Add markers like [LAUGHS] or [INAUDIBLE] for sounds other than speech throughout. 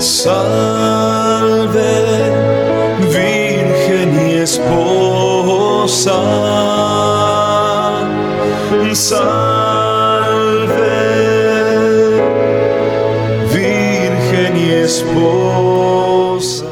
Salve, Virgen y esposa. Salve, Virgen y esposa.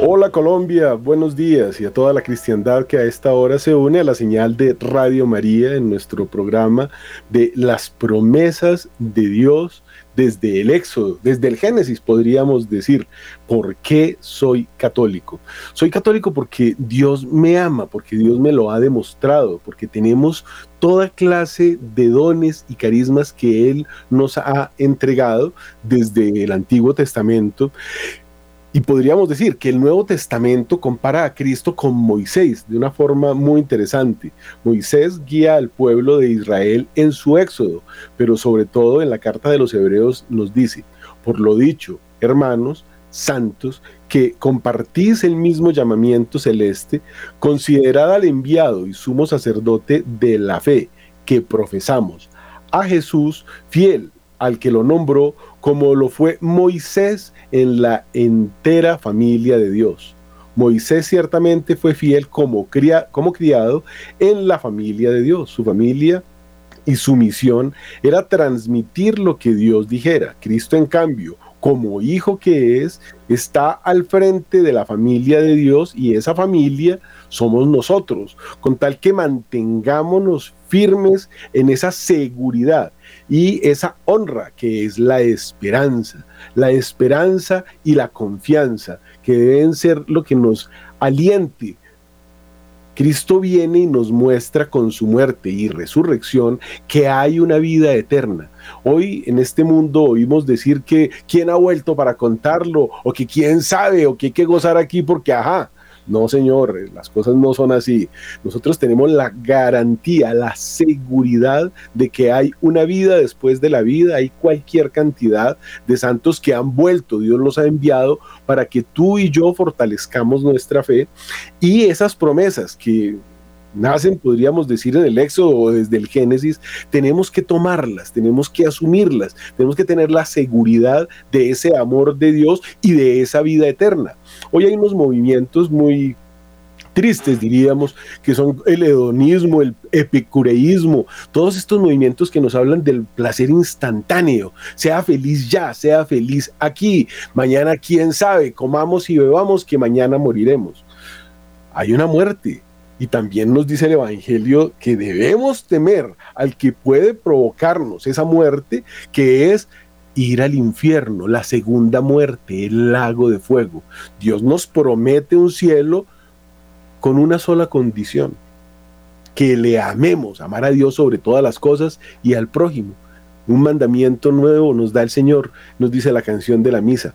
Hola Colombia, buenos días y a toda la cristiandad que a esta hora se une a la señal de Radio María en nuestro programa de las promesas de Dios desde el Éxodo, desde el Génesis podríamos decir, ¿por qué soy católico? Soy católico porque Dios me ama, porque Dios me lo ha demostrado, porque tenemos toda clase de dones y carismas que Él nos ha entregado desde el Antiguo Testamento y podríamos decir que el Nuevo Testamento compara a Cristo con Moisés de una forma muy interesante. Moisés guía al pueblo de Israel en su éxodo, pero sobre todo en la carta de los Hebreos nos dice, por lo dicho, hermanos, santos, que compartís el mismo llamamiento celeste, considerad al enviado y sumo sacerdote de la fe que profesamos, a Jesús fiel al que lo nombró como lo fue Moisés en la entera familia de Dios. Moisés ciertamente fue fiel como, como criado en la familia de Dios. Su familia y su misión era transmitir lo que Dios dijera. Cristo, en cambio, como hijo que es, está al frente de la familia de Dios y esa familia somos nosotros, con tal que mantengámonos firmes en esa seguridad y esa honra que es la esperanza, la esperanza y la confianza, que deben ser lo que nos aliente. Cristo viene y nos muestra con su muerte y resurrección que hay una vida eterna. Hoy en este mundo oímos decir que quién ha vuelto para contarlo, o que quién sabe, o que hay que gozar aquí porque, ajá, no, señor, las cosas no son así. Nosotros tenemos la garantía, la seguridad de que hay una vida después de la vida, hay cualquier cantidad de santos que han vuelto, Dios los ha enviado para que tú y yo fortalezcamos nuestra fe y esas promesas que nacen, podríamos decir, en el Éxodo o desde el Génesis, tenemos que tomarlas, tenemos que asumirlas, tenemos que tener la seguridad de ese amor de Dios y de esa vida eterna. Hoy hay unos movimientos muy tristes, diríamos, que son el hedonismo, el epicureísmo, todos estos movimientos que nos hablan del placer instantáneo. Sea feliz ya, sea feliz aquí. Mañana, quién sabe, comamos y bebamos que mañana moriremos. Hay una muerte, y también nos dice el Evangelio que debemos temer al que puede provocarnos esa muerte, que es ir al infierno, la segunda muerte, el lago de fuego. Dios nos promete un cielo con una sola condición, que le amemos, amar a Dios sobre todas las cosas y al prójimo. Un mandamiento nuevo nos da el Señor, nos dice la canción de la misa.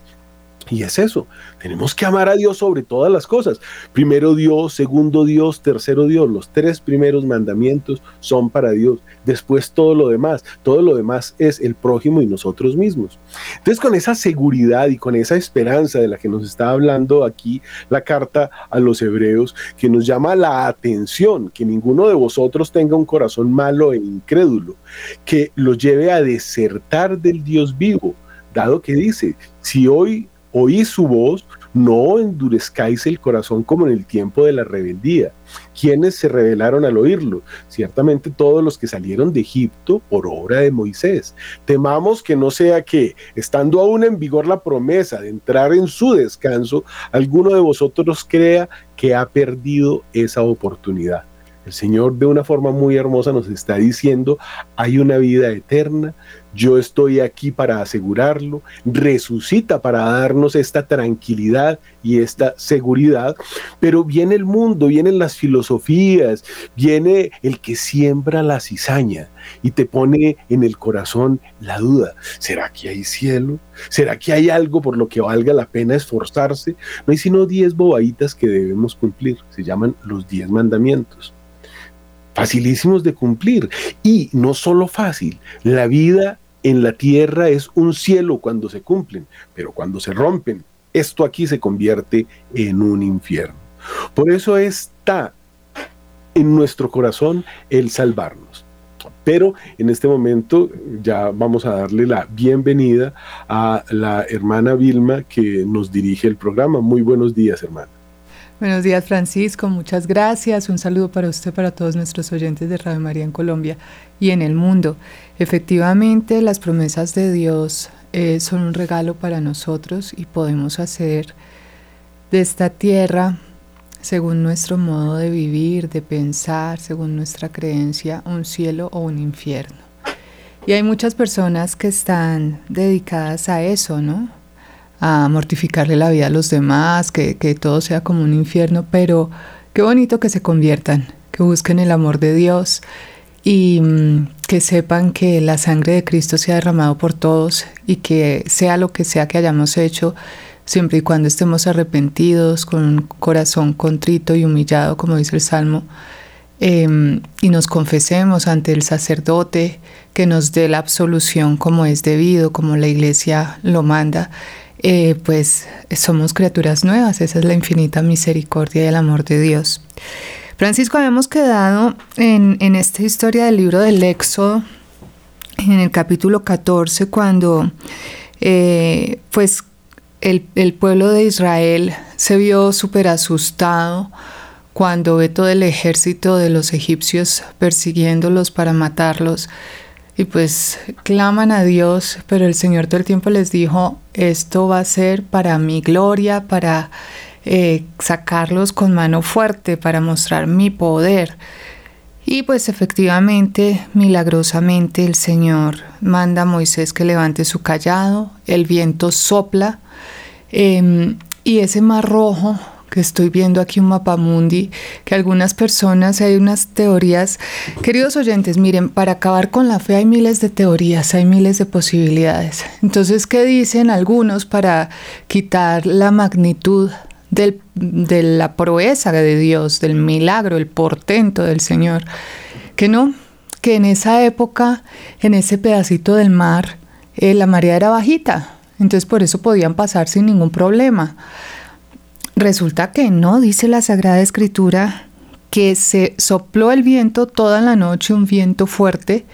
Y es eso, tenemos que amar a Dios sobre todas las cosas. Primero Dios, segundo Dios, tercero Dios. Los tres primeros mandamientos son para Dios. Después todo lo demás. Todo lo demás es el prójimo y nosotros mismos. Entonces con esa seguridad y con esa esperanza de la que nos está hablando aquí la carta a los hebreos, que nos llama la atención, que ninguno de vosotros tenga un corazón malo e incrédulo, que lo lleve a desertar del Dios vivo dado que dice, si hoy oí su voz, no endurezcáis el corazón como en el tiempo de la rebeldía. ¿Quiénes se rebelaron al oírlo? Ciertamente todos los que salieron de Egipto por obra de Moisés. Temamos que no sea que, estando aún en vigor la promesa de entrar en su descanso, alguno de vosotros crea que ha perdido esa oportunidad. El Señor de una forma muy hermosa nos está diciendo, hay una vida eterna, yo estoy aquí para asegurarlo, resucita para darnos esta tranquilidad y esta seguridad, pero viene el mundo, vienen las filosofías, viene el que siembra la cizaña y te pone en el corazón la duda, ¿será que hay cielo? ¿Será que hay algo por lo que valga la pena esforzarse? No hay sino diez bobaditas que debemos cumplir, se llaman los diez mandamientos facilísimos de cumplir. Y no solo fácil, la vida en la tierra es un cielo cuando se cumplen, pero cuando se rompen, esto aquí se convierte en un infierno. Por eso está en nuestro corazón el salvarnos. Pero en este momento ya vamos a darle la bienvenida a la hermana Vilma que nos dirige el programa. Muy buenos días, hermana. Buenos días, Francisco. Muchas gracias. Un saludo para usted, para todos nuestros oyentes de Radio María en Colombia y en el mundo. Efectivamente, las promesas de Dios eh, son un regalo para nosotros y podemos hacer de esta tierra, según nuestro modo de vivir, de pensar, según nuestra creencia, un cielo o un infierno. Y hay muchas personas que están dedicadas a eso, ¿no? a mortificarle la vida a los demás, que, todo sea como un infierno, pero qué bonito que se conviertan, que busquen el amor de Dios y mm, que sepan que la sangre de Cristo se ha derramado por todos y que sea lo que sea que hayamos hecho, siempre y cuando estemos arrepentidos, con corazón contrito y humillado, como dice el Salmo, em, y nos confesemos ante el sacerdote que nos dé la absolución como es debido, como la iglesia lo manda, eh, pues somos criaturas nuevas, esa es la infinita misericordia y el amor de Dios. Francisco, habíamos quedado en, esta historia del libro del Éxodo, en el capítulo 14, cuando eh, pues el, el, pueblo de Israel se vio súper asustado cuando ve todo el ejército de los egipcios persiguiéndolos para matarlos. Y pues claman a Dios, pero el Señor todo el tiempo les dijo, esto va a ser para mi gloria, para eh, sacarlos con mano fuerte, para mostrar mi poder. Y pues efectivamente, milagrosamente, el Señor manda a Moisés que levante su callado, el viento sopla em, y ese mar rojo que estoy viendo aquí un mapa mundi, que algunas personas, hay unas teorías. Queridos oyentes, miren, para acabar con la fe hay miles de teorías, hay miles de posibilidades. Entonces, ¿qué dicen algunos para quitar la magnitud de la proeza de Dios, del milagro, el portento del Señor? Que no, que en esa época, en ese pedacito del mar, eh, la marea era bajita, entonces por eso podían pasar sin ningún problema. Resulta que no, dice la Sagrada Escritura, que se sopló el viento toda la noche, un viento fuerte,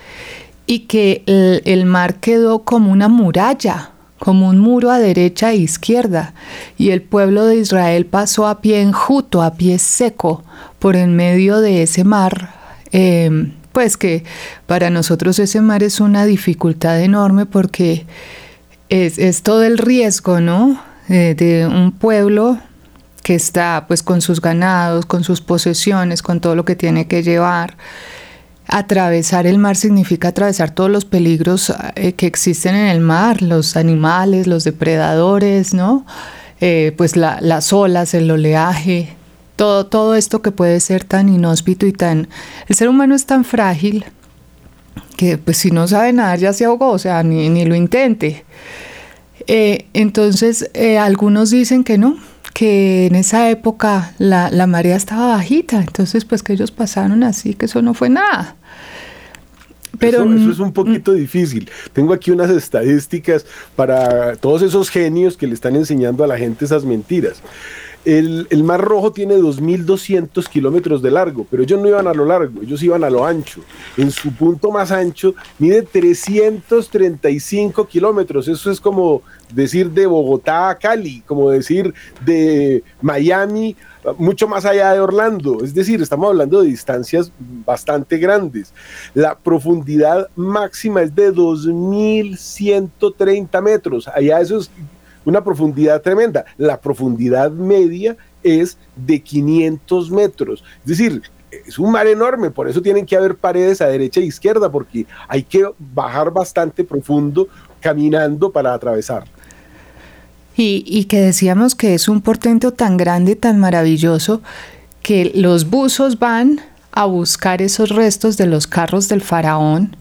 y que el, mar quedó como una muralla, como un muro a derecha e izquierda, y el pueblo de Israel pasó a pie enjuto, a pie seco, por en medio de ese mar. Em, pues que para nosotros ese mar es una dificultad enorme porque es, todo el riesgo, ¿no? Eh, de un pueblo que está pues con sus ganados, con sus posesiones, con todo lo que tiene que llevar. Atravesar el mar significa atravesar todos los peligros eh, que existen en el mar, los animales, los depredadores, ¿no? Eh, pues las olas, el oleaje, todo, todo esto que puede ser tan inhóspito y tan... El ser humano es tan frágil que pues si no sabe nadar ya se ahogó, o sea, ni, ni lo intente. Eh, entonces, algunos dicen que no, que en esa época la, la, marea estaba bajita, entonces pues que ellos pasaron así, que eso no fue nada. Pero, eso, es un poquito difícil. Tengo aquí unas estadísticas para todos esos genios que le están enseñando a la gente esas mentiras. El, Mar Rojo tiene 2.200 kilómetros de largo, pero ellos no iban a lo largo, ellos iban a lo ancho. En su punto más ancho mide 335 kilómetros. Eso es como decir de Bogotá a Cali, como decir de Miami, mucho más allá de Orlando. Es decir, estamos hablando de distancias bastante grandes. La profundidad máxima es de 2.130 metros. Allá eso es una profundidad tremenda. La profundidad media es de 500 metros. Es decir, es un mar enorme, por eso tienen que haber paredes a derecha e izquierda, porque hay que bajar bastante profundo caminando para atravesar. Y, y, que decíamos que es un portento tan grande, tan maravilloso, que los buzos van a buscar esos restos de los carros del faraón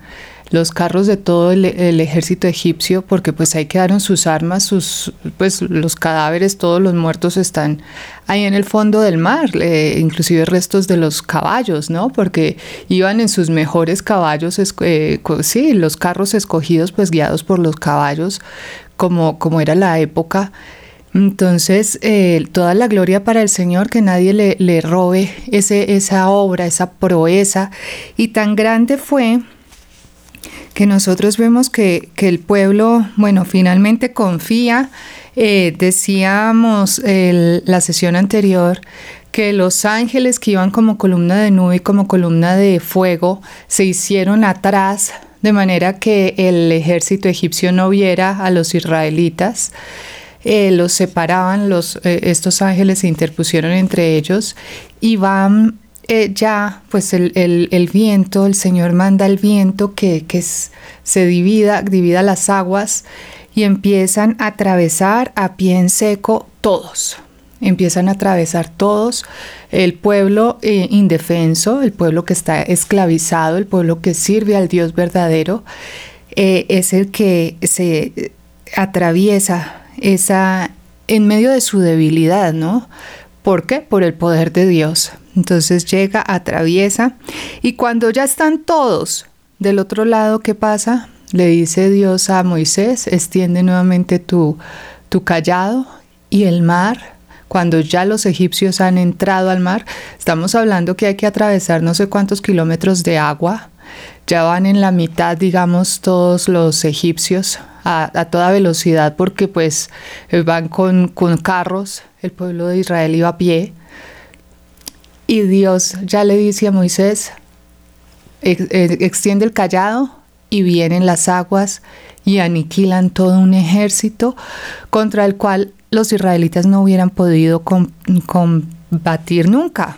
los carros de todo el, ejército egipcio, porque pues ahí quedaron sus armas, sus, pues los cadáveres, todos los muertos están ahí en el fondo del mar, eh, inclusive restos de los caballos, ¿no? Porque iban en sus mejores caballos, eh, sí, los carros escogidos pues guiados por los caballos, como, como era la época. Entonces, eh, toda la gloria para el Señor, que nadie le, le robe ese, esa obra, esa proeza. Y tan grande fue que nosotros vemos que, el pueblo, bueno, finalmente confía. Eh, decíamos en la sesión anterior que los ángeles que iban como columna de nube y como columna de fuego se hicieron atrás de manera que el ejército egipcio no viera a los israelitas. Eh, los separaban, los, eh, estos ángeles se interpusieron entre ellos y van eh, ya, pues el, el, viento, el Señor manda el viento que, que se divida, divida las aguas y empiezan a atravesar a pie en seco todos empiezan a atravesar todos, el pueblo eh, indefenso, el pueblo que está esclavizado, el pueblo que sirve al Dios verdadero, eh, es el que se atraviesa esa en medio de su debilidad, ¿no? ¿Por qué? Por el poder de Dios. Entonces llega, atraviesa y cuando ya están todos del otro lado, ¿qué pasa? Le dice Dios a Moisés, extiende nuevamente tu, tu callado y el mar cuando ya los egipcios han entrado al mar, estamos hablando que hay que atravesar no sé cuántos kilómetros de agua. Ya van en la mitad, digamos, todos los egipcios a, toda velocidad porque pues eh, van con, con carros, el pueblo de Israel iba a pie. Y Dios ya le dice a Moisés, extiende el callado y vienen las aguas y aniquilan todo un ejército contra el cual los israelitas no hubieran podido combatir nunca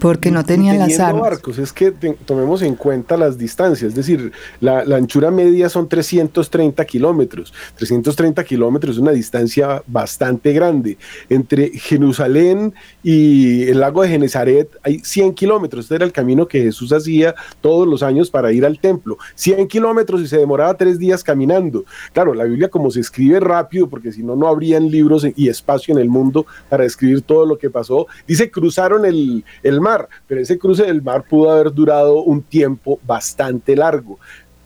porque no tenían las armas. barcos, es que tomemos en cuenta las distancias, es decir, la, anchura media son 330 kilómetros. 330 kilómetros es una distancia bastante grande. Entre Jerusalén y el lago de Genezaret hay 100 kilómetros. Este era el camino que Jesús hacía todos los años para ir al templo. 100 kilómetros y se demoraba tres días caminando. Claro, la Biblia como se escribe rápido, porque si no, no habrían libros y espacio en el mundo para escribir todo lo que pasó. Dice, cruzaron el, el mar pero ese cruce del mar pudo haber durado un tiempo bastante largo.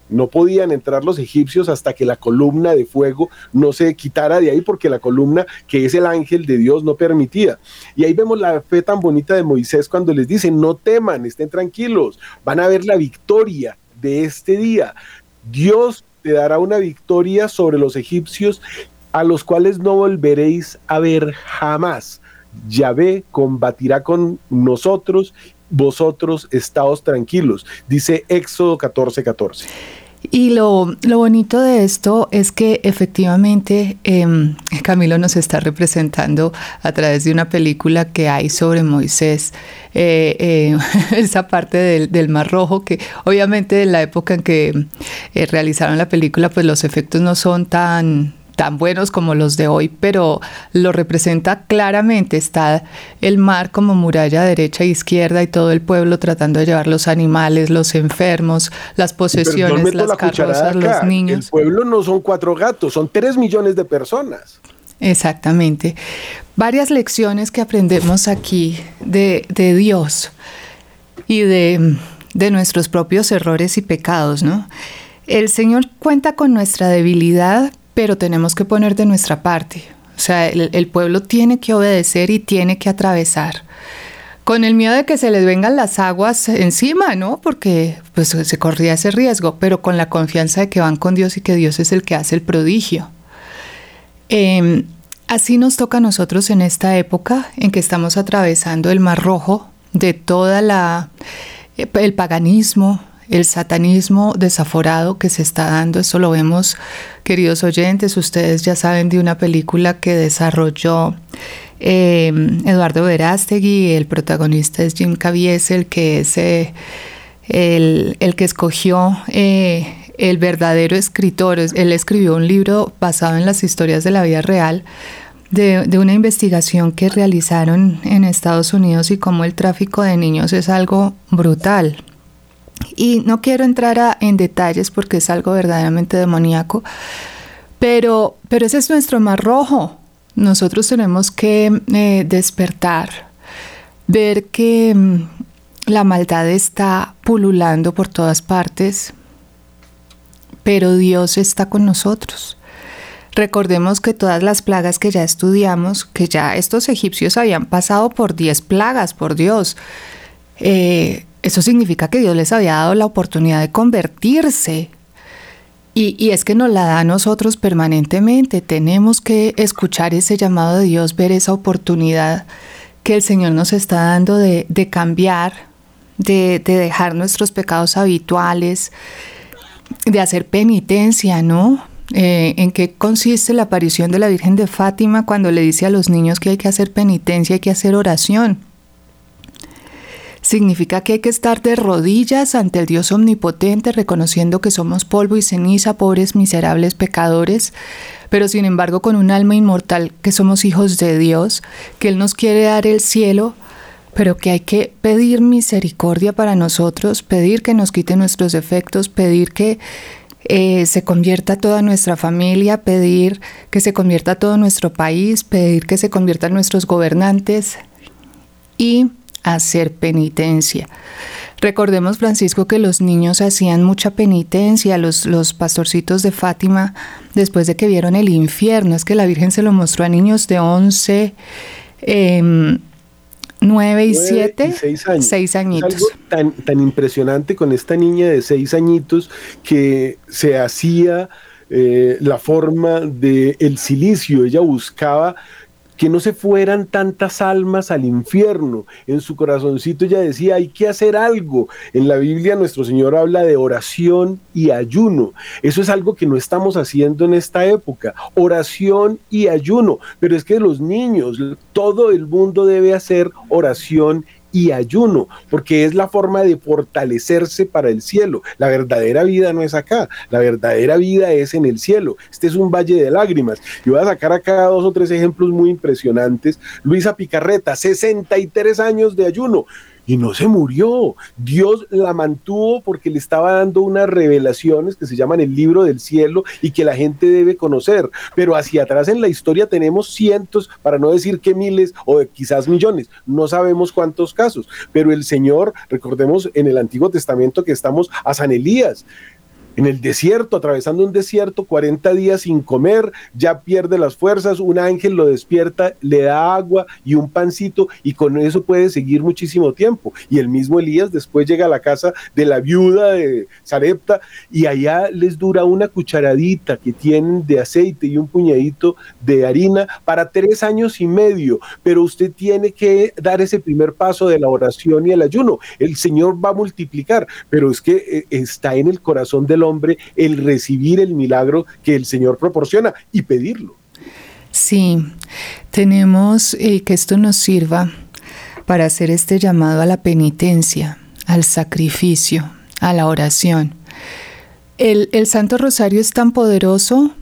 No podían entrar los egipcios hasta que la columna de fuego no se quitara de ahí porque la columna que es el ángel de Dios no permitía. Y ahí vemos la fe tan bonita de Moisés cuando les dice, no teman, estén tranquilos, van a ver la victoria de este día. Dios te dará una victoria sobre los egipcios a los cuales no volveréis a ver jamás. Yahvé combatirá con nosotros, vosotros estaos tranquilos, dice Éxodo 14, 14. Y lo, bonito de esto es que efectivamente em, Camilo nos está representando a través de una película que hay sobre Moisés, eh, eh, [LAUGHS] esa parte del, del, Mar Rojo, que obviamente en la época en que eh, realizaron la película, pues los efectos no son tan tan buenos como los de hoy, pero lo representa claramente. Está el mar como muralla derecha e izquierda y todo el pueblo tratando de llevar los animales, los enfermos, las posesiones, las carrozas, los niños. El pueblo no son cuatro gatos, son tres millones de personas. Exactamente. Varias lecciones que aprendemos aquí de, de Dios y de, de nuestros propios errores y pecados, ¿no? El Señor cuenta con nuestra debilidad, pero tenemos que poner de nuestra parte. O sea, el, pueblo tiene que obedecer y tiene que atravesar. Con el miedo de que se les vengan las aguas encima, ¿no? Porque pues se corría ese riesgo, pero con la confianza de que van con Dios y que Dios es el que hace el prodigio. Em, así nos toca a nosotros en esta época en que estamos atravesando el mar rojo de toda la el paganismo, el satanismo desaforado que se está dando. Eso lo vemos, queridos oyentes, ustedes ya saben de una película que desarrolló em, Eduardo Verástegui, el protagonista es Jim Caviezel, que es eh, el, que escogió eh, el verdadero escritor. Él escribió un libro basado en las historias de la vida real. De, de, una investigación que realizaron en Estados Unidos y cómo el tráfico de niños es algo brutal. Y no quiero entrar en detalles porque es algo verdaderamente demoníaco, pero, pero ese es nuestro mar rojo. Nosotros tenemos que eh, despertar, ver que mm, la maldad está pululando por todas partes, pero Dios está con nosotros. Recordemos que todas las plagas que ya estudiamos, que ya estos egipcios habían pasado por 10 plagas, por Dios, eh, eso significa que Dios les había dado la oportunidad de convertirse Y, es que nos la da a nosotros permanentemente. Tenemos que escuchar ese llamado de Dios, ver esa oportunidad que el Señor nos está dando de, cambiar, de, dejar nuestros pecados habituales, de hacer penitencia, ¿no? Eh, ¿En qué consiste la aparición de la Virgen de Fátima cuando le dice a los niños que hay que hacer penitencia, hay que hacer oración? Significa que hay que estar de rodillas ante el Dios omnipotente, reconociendo que somos polvo y ceniza, pobres, miserables pecadores, pero sin embargo con un alma inmortal, que somos hijos de Dios, que Él nos quiere dar el cielo, pero que hay que pedir misericordia para nosotros, pedir que nos quite nuestros defectos, pedir que eh, se convierta toda nuestra familia, pedir que se convierta todo nuestro país, pedir que se conviertan nuestros gobernantes y hacer penitencia. Recordemos, Francisco, que los niños hacían mucha penitencia, los, los pastorcitos de Fátima, después de que vieron el infierno. Es que la Virgen se lo mostró a niños de 11, 9 y 7, 6 añitos. algo tan, tan impresionante con esta niña de 6 añitos que se hacía eh, la forma del el silicio. Ella buscaba que no se fueran tantas almas al infierno. En su corazoncito ella decía, hay que hacer algo. En la Biblia nuestro Señor habla de oración y ayuno. Eso es algo que no estamos haciendo en esta época. Oración y ayuno. Pero es que los niños, todo el mundo debe hacer oración y ayuno, porque es la forma de fortalecerse para el cielo. La verdadera vida no es acá, la verdadera vida es en el cielo. Este es un valle de lágrimas. Y voy a sacar acá dos o tres ejemplos muy impresionantes. Luisa Picarreta, 63 años de ayuno y no se murió. Dios la mantuvo porque le estaba dando unas revelaciones que se llaman el libro del cielo y que la gente debe conocer. Pero hacia atrás en la historia tenemos cientos, para no decir que miles o quizás millones, no sabemos cuántos casos. Pero el Señor, recordemos en el Antiguo Testamento que estamos a San Elías en el desierto, atravesando un desierto, 40 días sin comer, ya pierde las fuerzas, un ángel lo despierta, le da agua y un pancito y con eso puede seguir muchísimo tiempo. Y el mismo Elías después llega a la casa de la viuda de Sarepta y allá les dura una cucharadita que tienen de aceite y un puñadito de harina para tres años y medio, pero usted tiene que dar ese primer paso de la oración y el ayuno. El Señor va a multiplicar, pero es que eh, está en el corazón del hombre el recibir el milagro que el Señor proporciona y pedirlo. Sí, tenemos eh, que esto nos sirva para hacer este llamado a la penitencia, al sacrificio, a la oración. El, el Santo Rosario es tan poderoso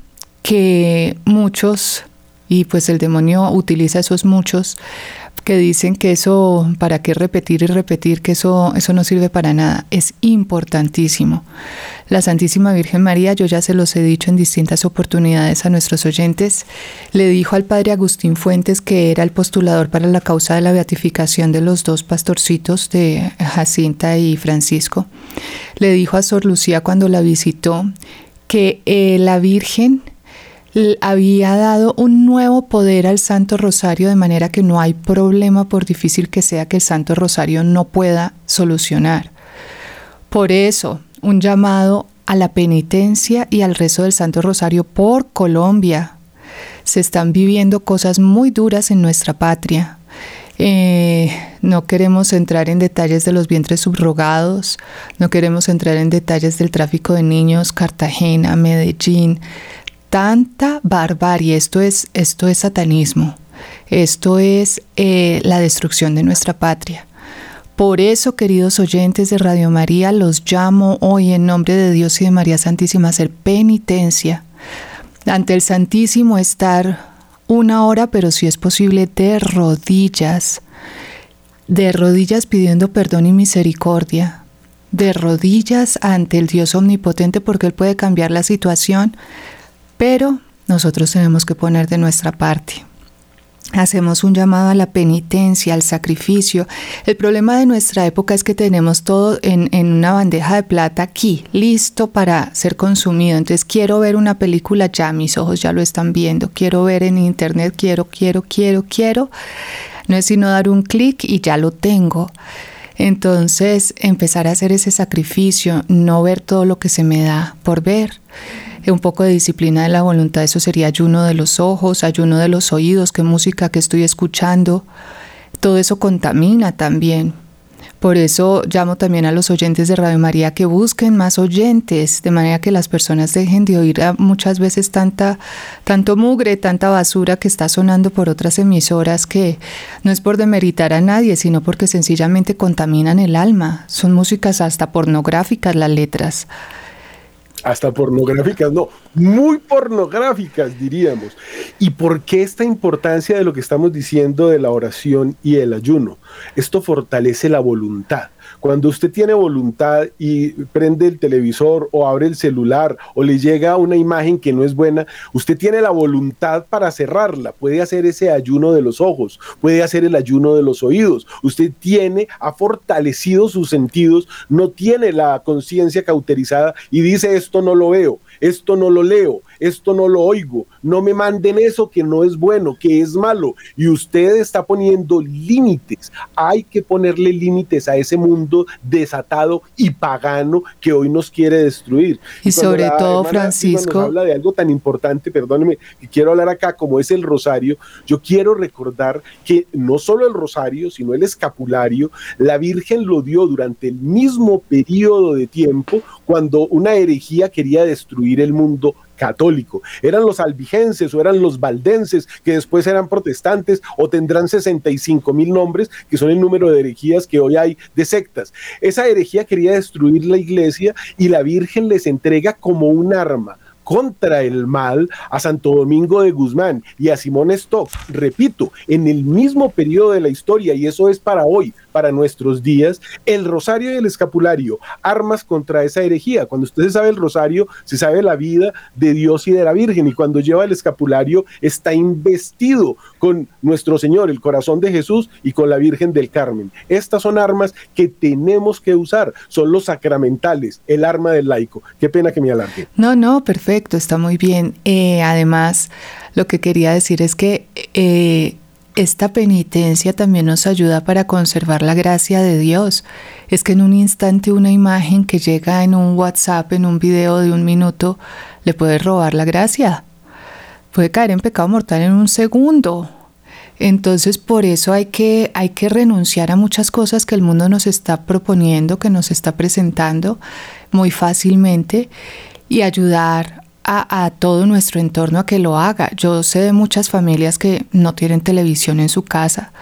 que muchos, y pues el demonio utiliza esos muchos, que dicen que eso, para qué repetir y repetir, que eso, eso no sirve para nada. Es importantísimo. La Santísima Virgen María, yo ya se los he dicho en distintas oportunidades a nuestros oyentes, le dijo al padre Agustín Fuentes, que era el postulador para la causa de la beatificación de los dos pastorcitos de Jacinta y Francisco, le dijo a Sor Lucía cuando la visitó que eh, la Virgen había dado un nuevo poder al Santo Rosario de manera que no hay problema por difícil que sea que el Santo Rosario no pueda solucionar. Por eso, un llamado a la penitencia y al rezo del Santo Rosario por Colombia. Se están viviendo cosas muy duras en nuestra patria. Eh, no queremos entrar en detalles de los vientres subrogados, no queremos entrar en detalles del tráfico de niños, Cartagena, Medellín, tanta barbarie, esto es, esto es satanismo, esto es eh, la destrucción de nuestra patria. Por eso, queridos oyentes de Radio María, los llamo hoy en nombre de Dios y de María Santísima a hacer penitencia ante el Santísimo, estar una hora, pero si es posible, de rodillas, de rodillas pidiendo perdón y misericordia, de rodillas ante el Dios omnipotente porque Él puede cambiar la situación pero nosotros tenemos que poner de nuestra parte. Hacemos un llamado a la penitencia, al sacrificio. El problema de nuestra época es que tenemos todo en, una bandeja de plata aquí, listo para ser consumido. Entonces quiero ver una película ya, mis ojos ya lo están viendo. Quiero ver en internet, quiero, quiero, quiero, quiero. No es sino dar un clic y ya lo tengo. Entonces empezar a hacer ese sacrificio, no ver todo lo que se me da por ver un poco de disciplina de la voluntad, eso sería ayuno de los ojos, ayuno de los oídos, qué música que estoy escuchando. Todo eso contamina también. Por eso llamo también a los oyentes de Radio María que busquen más oyentes, de manera que las personas dejen de oír muchas veces tanta, tanto mugre, tanta basura que está sonando por otras emisoras que no es por demeritar a nadie, sino porque sencillamente contaminan el alma. Son músicas hasta pornográficas las letras hasta pornográficas, no, muy pornográficas diríamos. ¿Y por qué esta importancia de lo que estamos diciendo de la oración y el ayuno? Esto fortalece la voluntad. Cuando usted tiene voluntad y prende el televisor o abre el celular o le llega una imagen que no es buena, usted tiene la voluntad para cerrarla. Puede hacer ese ayuno de los ojos, puede hacer el ayuno de los oídos. Usted tiene, ha fortalecido sus sentidos, no tiene la conciencia cauterizada y dice esto no lo veo, esto no lo leo, esto no lo oigo, no me manden eso que no es bueno, que es malo. Y usted está poniendo límites. Hay que ponerle límites a ese mundo desatado y pagano que hoy nos quiere destruir. Y, sobre todo, Francisco. Nos habla de algo tan importante, perdóneme, que quiero hablar acá, como es el rosario. Yo quiero recordar que no solo el rosario, sino el escapulario, la Virgen lo dio durante el mismo periodo de tiempo cuando una herejía quería destruir el mundo católico. Eran los albigenses o eran los valdenses que después eran protestantes o tendrán 65 mil nombres, que son el número de herejías que hoy hay de sectas. Esa herejía quería destruir la iglesia y la Virgen les entrega como un arma contra el mal a Santo Domingo de Guzmán y a Simón Stock, repito, en el mismo periodo de la historia, y eso es para hoy, para nuestros días, el rosario y el escapulario, armas contra esa herejía. Cuando usted sabe el rosario, se sabe la vida de Dios y de la Virgen, y cuando lleva el escapulario está investido con nuestro Señor, el corazón de Jesús, y con la Virgen del Carmen. Estas son armas que tenemos que usar, son los sacramentales, el arma del laico. Qué pena que me alargue. No, no, perfecto, está muy bien. Eh, además, lo que quería decir es que eh, esta penitencia también nos ayuda para conservar la gracia de Dios. Es que en un instante una imagen que llega en un WhatsApp, en un video de un minuto, le puede robar la gracia. Puede caer en pecado mortal en un segundo. Entonces por eso hay que, hay que renunciar a muchas cosas que el mundo nos está proponiendo, que nos está presentando muy fácilmente y ayudar a, todo nuestro entorno a que lo haga. Yo sé de muchas familias que no tienen televisión en su casa.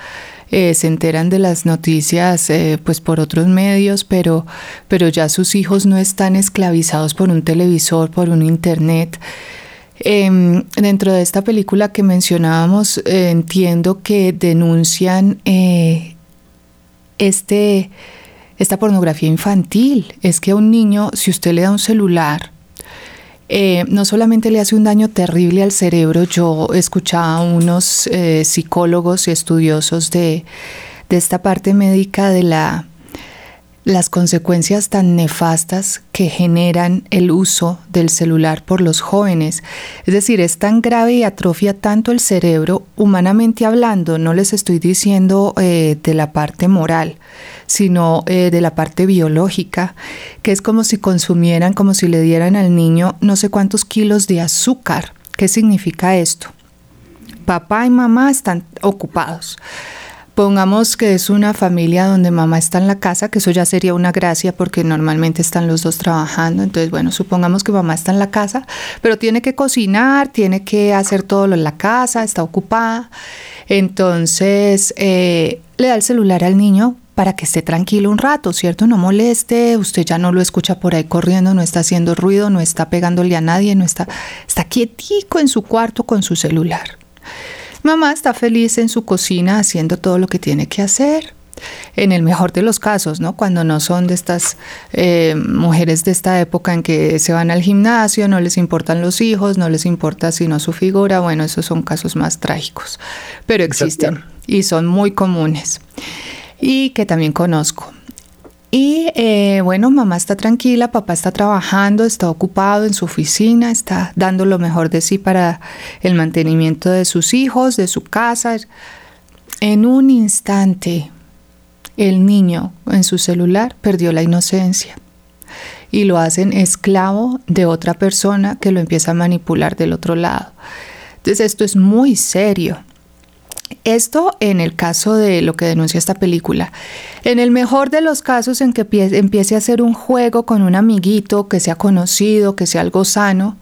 Eh, se enteran de las noticias eh, pues por otros medios, pero, pero ya sus hijos no están esclavizados por un televisor, por un internet. Em, dentro de esta película que mencionábamos, eh, entiendo que denuncian este, esta pornografía infantil. Es que a un niño, si usted le da un celular, eh, no solamente le hace un daño terrible al cerebro, yo escuchaba a unos eh, psicólogos y estudiosos de, de esta parte médica de la las consecuencias tan nefastas que generan el uso del celular por los jóvenes. Es decir, es tan grave y atrofia tanto el cerebro, humanamente hablando, no les estoy diciendo eh, de la parte moral, sino eh, de la parte biológica, que es como si consumieran, como si le dieran al niño no sé cuántos kilos de azúcar. ¿Qué significa esto? Papá y mamá están ocupados Pongamos que es una familia donde mamá está en la casa, que eso ya sería una gracia porque normalmente están los dos trabajando. Entonces, bueno, supongamos que mamá está en la casa, pero tiene que cocinar, tiene que hacer todo lo en la casa, está ocupada. Entonces, eh, le da el celular al niño para que esté tranquilo un rato, ¿cierto? No moleste, usted ya no lo escucha por ahí corriendo, no está haciendo ruido, no está pegándole a nadie, no está, está quietico en su cuarto con su celular. Mamá está feliz en su cocina haciendo todo lo que tiene que hacer. En el mejor de los casos, ¿no? Cuando no son de estas eh, mujeres de esta época en que se van al gimnasio, no les importan los hijos, no les importa sino su figura, bueno, esos son casos más trágicos, pero existen y son muy comunes y que también conozco. Y eh, bueno, mamá está tranquila, papá está trabajando, está ocupado en su oficina, está dando lo mejor de sí para el mantenimiento de sus hijos, de su casa. En un instante, el niño en su celular perdió la inocencia. y lo hacen esclavo de otra persona que lo empieza a manipular del otro lado. Entonces esto es muy serio. Esto en el caso de lo que denuncia esta película. En el mejor de los casos en que empiece a hacer un juego con un amiguito que sea conocido, que sea algo sano,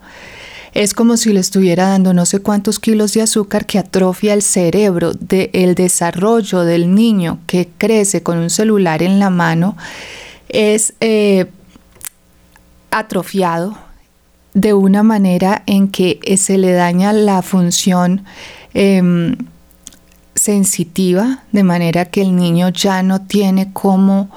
es como si le estuviera dando no sé cuántos kilos de azúcar que atrofia el cerebro del desarrollo del niño que crece con un celular en la mano. Es eh, atrofiado de una manera en que se le daña la función em, sensitiva, de manera que el niño ya no tiene cómo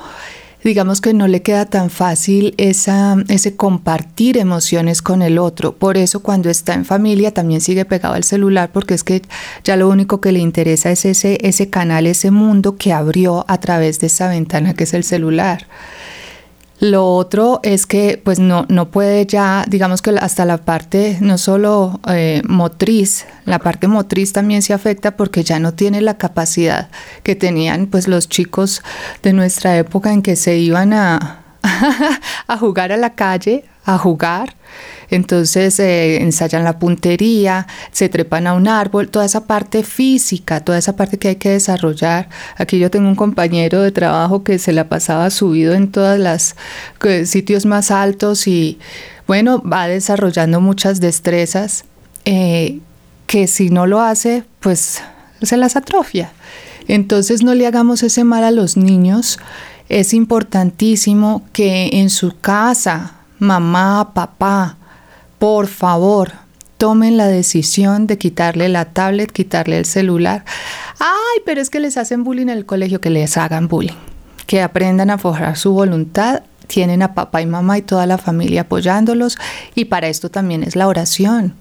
digamos que no le queda tan fácil esa, ese compartir emociones con el otro. Por eso cuando está en familia también sigue pegado al celular porque es que ya lo único que le interesa es ese, ese canal, ese mundo que abrió a través de esa ventana que es el celular. Lo otro es que pues no, no puede ya, digamos que hasta la parte no solo eh, motriz, la parte motriz también se afecta porque ya no tiene la capacidad que tenían pues los chicos de nuestra época en que se iban a, [LAUGHS] a jugar a la calle, a jugar entonces eh, ensayan la puntería, se trepan a un árbol, toda esa parte física, toda esa parte que hay que desarrollar. Aquí yo tengo un compañero de trabajo que se la pasaba subido en todos los sitios más altos y bueno, va desarrollando muchas destrezas eh, que si no lo hace, pues se las atrofia. Entonces no le hagamos ese mal a los niños. Es importantísimo que en su casa, mamá, papá, por favor, tomen la decisión de quitarle la tablet, quitarle el celular. Ay, pero es que les hacen bullying en el colegio, que les hagan bullying. Que aprendan a forjar su voluntad. Tienen a papá y mamá y toda la familia apoyándolos. Y para esto también es la oración.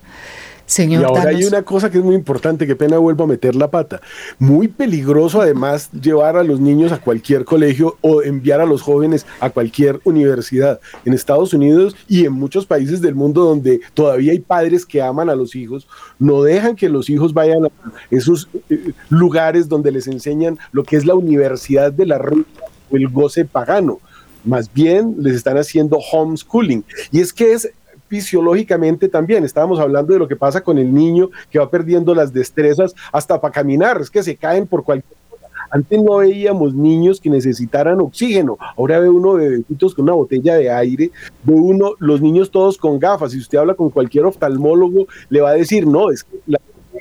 Señor, y ahora hay una cosa que es muy importante, que pena vuelvo a meter la pata. Muy peligroso además llevar a los niños a cualquier colegio o enviar a los jóvenes a cualquier universidad. En Estados Unidos y en muchos países del mundo donde todavía hay padres que aman a los hijos, no dejan que los hijos vayan a esos eh, lugares donde les enseñan lo que es la universidad de la ruta o el goce pagano más bien les están haciendo homeschooling. Y es que es fisiológicamente también. Estábamos hablando de lo que pasa con el niño que va perdiendo las destrezas hasta para caminar, es que se caen por cualquier cosa. Antes no veíamos niños que necesitaran oxígeno, ahora ve uno bebecitos con una botella de aire, ve uno los niños todos con gafas. Si usted habla con cualquier oftalmólogo, le va a decir, no, es que la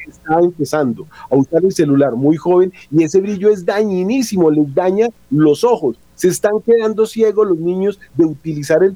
está empezando a usar el celular muy joven y ese brillo es dañinísimo, les daña los ojos. Se están quedando ciegos los niños de utilizar el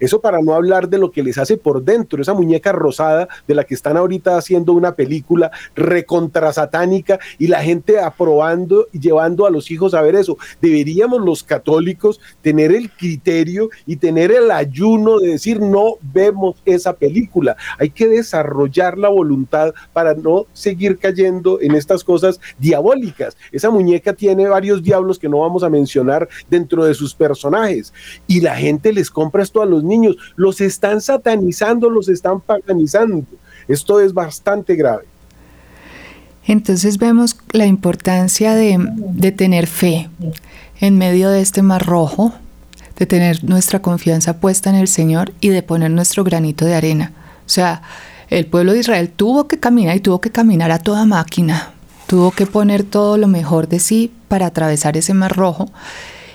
eso para no hablar de lo que les hace por dentro, esa muñeca rosada de la que están ahorita haciendo una película recontrasatánica y la gente aprobando y llevando a los hijos a ver eso. Deberíamos los católicos tener el criterio y tener el ayuno de decir no vemos esa película. Hay que desarrollar la voluntad para no seguir cayendo en estas cosas diabólicas. Esa muñeca tiene varios diablos que no vamos a mencionar dentro de sus personajes y la gente les compra esto a los niños, los están satanizando, los están paganizando. Esto es bastante grave. Entonces vemos la importancia de, de tener fe en medio de este mar rojo, de tener nuestra confianza puesta en el Señor y de poner nuestro granito de arena. O sea, el pueblo de Israel tuvo que caminar y tuvo que caminar a toda máquina, tuvo que poner todo lo mejor de sí para atravesar ese mar rojo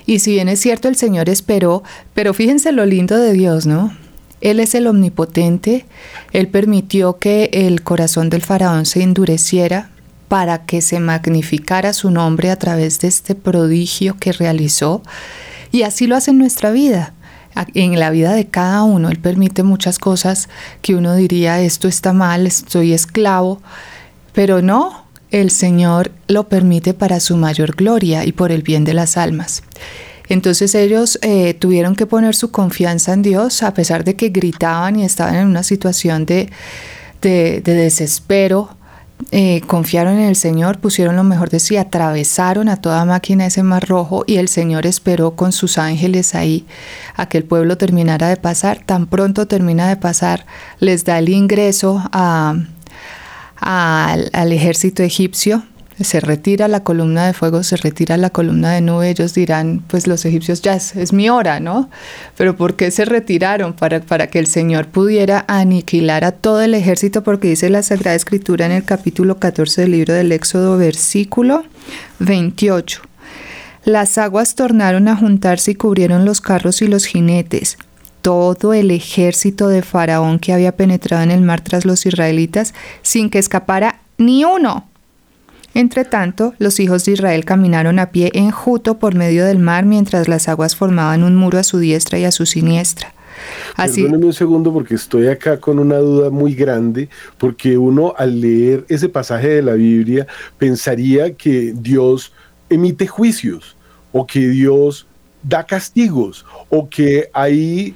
y si bien es cierto, el Señor esperó, pero fíjense lo lindo de Dios, ¿no? Él es el omnipotente, Él permitió que el corazón del faraón se endureciera para que se magnificara su nombre a través de este prodigio que realizó. Y así lo hace en nuestra vida. En la vida de cada uno, Él permite muchas cosas que uno diría, esto está mal, estoy esclavo, pero no, el Señor lo permite para su mayor gloria y por el bien de las almas. Entonces ellos eh, tuvieron que poner su confianza en Dios a pesar de que gritaban y estaban en una situación de, desespero. Eh, confiaron en el Señor, pusieron lo mejor de sí, atravesaron a toda máquina ese mar rojo y el Señor esperó con sus ángeles ahí a que el pueblo terminara de pasar. Tan pronto termina de pasar, les da el ingreso a, al, ejército egipcio. se retira la columna de fuego, se retira la columna de nube, ellos dirán, pues los egipcios ya es, mi hora, ¿no? Pero ¿por qué se retiraron? Para, para que el Señor pudiera aniquilar a todo el ejército, porque dice la Sagrada Escritura en el capítulo 14 del libro del Éxodo, versículo 28. Las aguas tornaron a juntarse y cubrieron los carros y los jinetes. Todo el ejército de Faraón que había penetrado en el mar tras los israelitas, sin que escapara ni uno. Entre tanto, los hijos de Israel caminaron a pie enjuto por medio del mar mientras las aguas formaban un muro a su diestra y a su siniestra. Así... Perdóneme un segundo porque estoy acá con una duda muy grande, porque uno al leer ese pasaje de la Biblia pensaría que Dios emite juicios o que Dios da castigos o que hay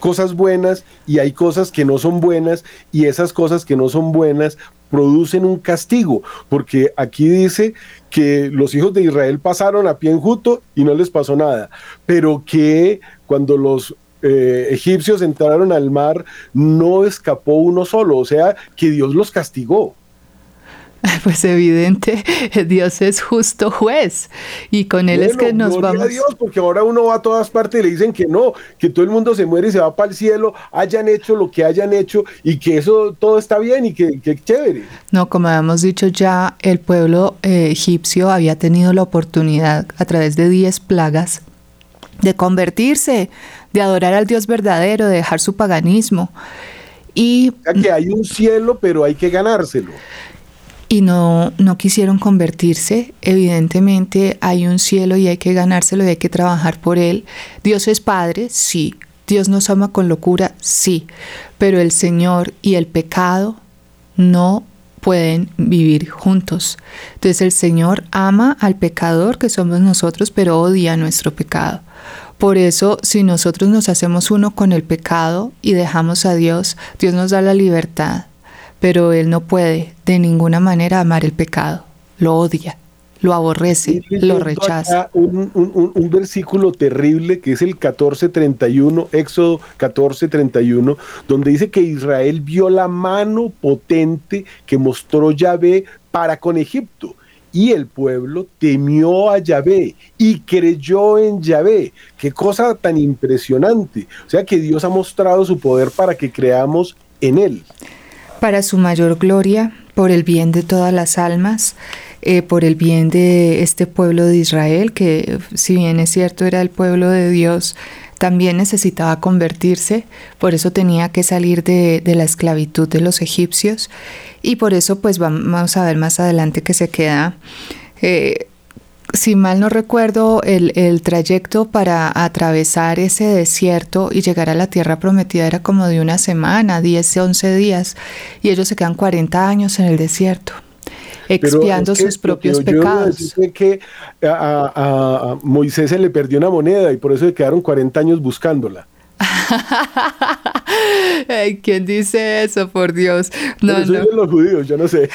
cosas buenas y hay cosas que no son buenas y esas cosas que no son buenas producen un castigo, porque aquí dice que los hijos de Israel pasaron a pie enjuto y no les pasó nada, pero que cuando los eh, egipcios entraron al mar no escapó uno solo, o sea, que Dios los castigó. [LAUGHS] Pues evidente, [LAUGHS] Dios es justo juez y con Él es que nos vamos. A Dios, porque ahora uno va a todas partes y le dicen que no, que todo el mundo se muere y se va para el cielo, hayan hecho lo que hayan hecho y que eso todo está bien y que, que chévere. No, como habíamos dicho ya, el pueblo eh, egipcio había tenido la oportunidad a través de diez plagas de convertirse, de adorar al Dios verdadero, de dejar su paganismo. Y, o sea que hay un cielo, pero hay que ganárselo y no, no quisieron convertirse. Evidentemente hay un cielo y hay que ganárselo y hay que trabajar por él. Dios es Padre, sí. Dios nos ama con locura, sí. Pero el Señor y el pecado no pueden vivir juntos. Entonces el Señor ama al pecador que somos nosotros, pero odia nuestro pecado. Por eso, si nosotros nos hacemos uno con el pecado y dejamos a Dios, Dios nos da la libertad pero él no puede de ninguna manera amar el pecado, lo odia, lo aborrece, lo rechaza. Un, un, versículo terrible que es el 14:31, Éxodo 14:31, donde dice que Israel vio la mano potente que mostró Yahvé para con Egipto. Y el pueblo temió a Yahvé y creyó en Yahvé. Qué cosa tan impresionante. O sea que Dios ha mostrado su poder para que creamos en él para su mayor gloria, por el bien de todas las almas, eh, por el bien de este pueblo de Israel, que si bien es cierto era el pueblo de Dios, también necesitaba convertirse, por eso tenía que salir de, la esclavitud de los egipcios y por eso pues vamos a ver más adelante que se queda eh, si mal no recuerdo, el, trayecto para atravesar ese desierto y llegar a la tierra prometida era como de una semana, 10, 11 días, y ellos se quedan 40 años en el desierto expiando sus propios pecados. Yo que a, a, Moisés se le perdió una moneda y por eso se quedaron 40 años buscándola. [LAUGHS] ¿Quién dice eso, por Dios? No, no. de los judíos, yo no sé.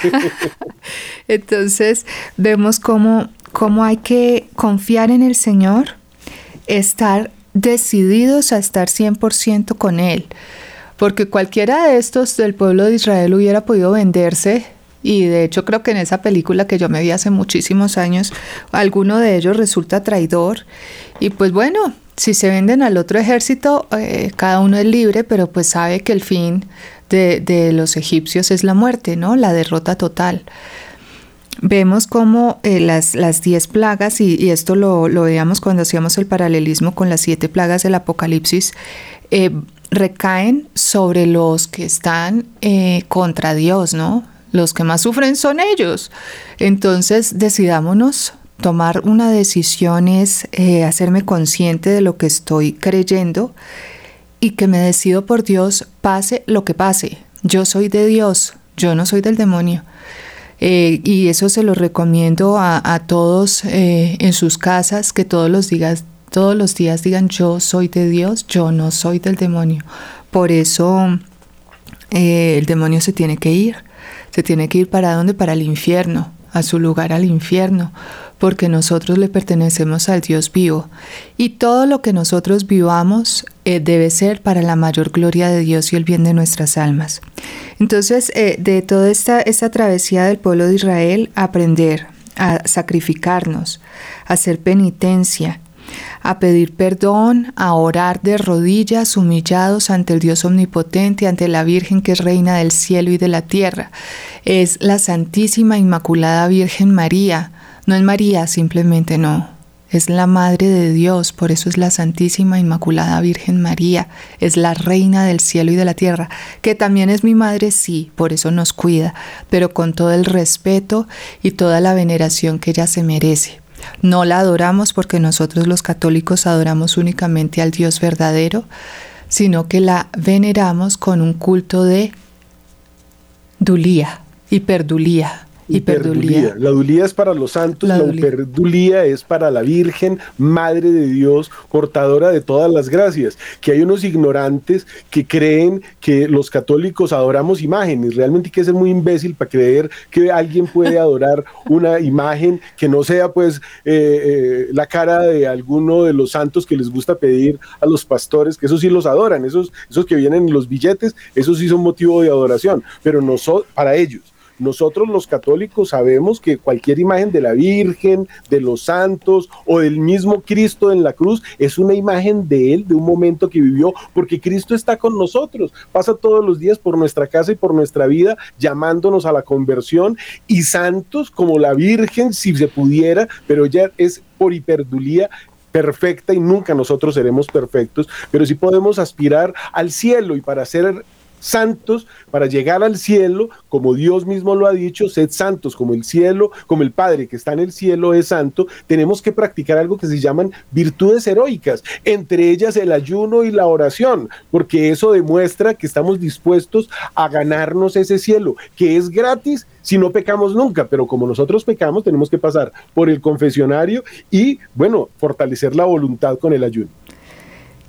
[LAUGHS] Entonces, vemos cómo cómo hay que confiar en el Señor, estar decididos a estar 100% con Él. Porque cualquiera de estos del pueblo de Israel hubiera podido venderse y de hecho creo que en esa película que yo me vi hace muchísimos años, alguno de ellos resulta traidor. Y pues bueno, si se venden al otro ejército, eh, cada uno es libre, pero pues sabe que el fin de, de, los egipcios es la muerte, ¿no? La derrota total vemos cómo eh, las, las diez plagas, y, esto lo, lo, veíamos cuando hacíamos el paralelismo con las siete plagas del Apocalipsis, eh, recaen sobre los que están eh, contra Dios, ¿no? Los que más sufren son ellos. Entonces, decidámonos. Tomar una decisión es hacerme consciente de lo que estoy creyendo y que me decido por Dios, pase lo que pase. Yo soy de Dios, yo no soy del demonio. Eh, y eso se lo recomiendo a, todos eh, en sus casas, que todos los, días, todos los días digan yo soy de Dios, yo no soy del demonio. Por eso eh, el demonio se tiene que ir. Se tiene que ir para dónde? Para el infierno, a su lugar al infierno porque nosotros le pertenecemos al Dios vivo y todo lo que nosotros vivamos eh, debe ser para la mayor gloria de Dios y el bien de nuestras almas. Entonces, eh, de toda esta, esta travesía del pueblo de Israel, aprender a sacrificarnos, a hacer penitencia, a pedir perdón, a orar de rodillas, humillados ante el Dios omnipotente, ante la Virgen que es reina del cielo y de la tierra. Es la Santísima Inmaculada Virgen María. No es María simplemente, no. Es la Madre de Dios, por eso es la Santísima Inmaculada Virgen María, es la Reina del cielo y de la tierra, que también es mi Madre, sí, por eso nos cuida, pero con todo el respeto y toda la veneración que ella se merece. No la adoramos porque nosotros los católicos adoramos únicamente al Dios verdadero, sino que la veneramos con un culto de dulía, hiperdulía, Hiperdulía. La dulía es para los santos, la, hiperdulía es para la Virgen, Madre de Dios, portadora de todas las gracias. Que hay unos ignorantes que creen que los católicos adoramos imágenes. Realmente hay que ser muy imbécil para creer que alguien puede adorar [LAUGHS] una imagen que no sea pues eh, eh, la cara de alguno de los santos que les gusta pedir a los pastores, que esos sí los adoran, esos, esos que vienen en los billetes, esos sí son motivo de adoración, pero no son para ellos nosotros los católicos sabemos que cualquier imagen de la Virgen, de los santos o del mismo Cristo en la cruz es una imagen de Él, de un momento que vivió, porque Cristo está con nosotros, pasa todos los días por nuestra casa y por nuestra vida llamándonos a la conversión y santos como la Virgen, si se pudiera, pero ya es por hiperdulía perfecta y nunca nosotros seremos perfectos, pero sí podemos aspirar al cielo y para ser santos para llegar al cielo, como Dios mismo lo ha dicho, sed santos como el cielo, como el Padre que está en el cielo es santo, tenemos que practicar algo que se llaman virtudes heroicas, entre ellas el ayuno y la oración, porque eso demuestra que estamos dispuestos a ganarnos ese cielo, que es gratis si no pecamos nunca, pero como nosotros pecamos tenemos que pasar por el confesionario y, bueno, fortalecer la voluntad con el ayuno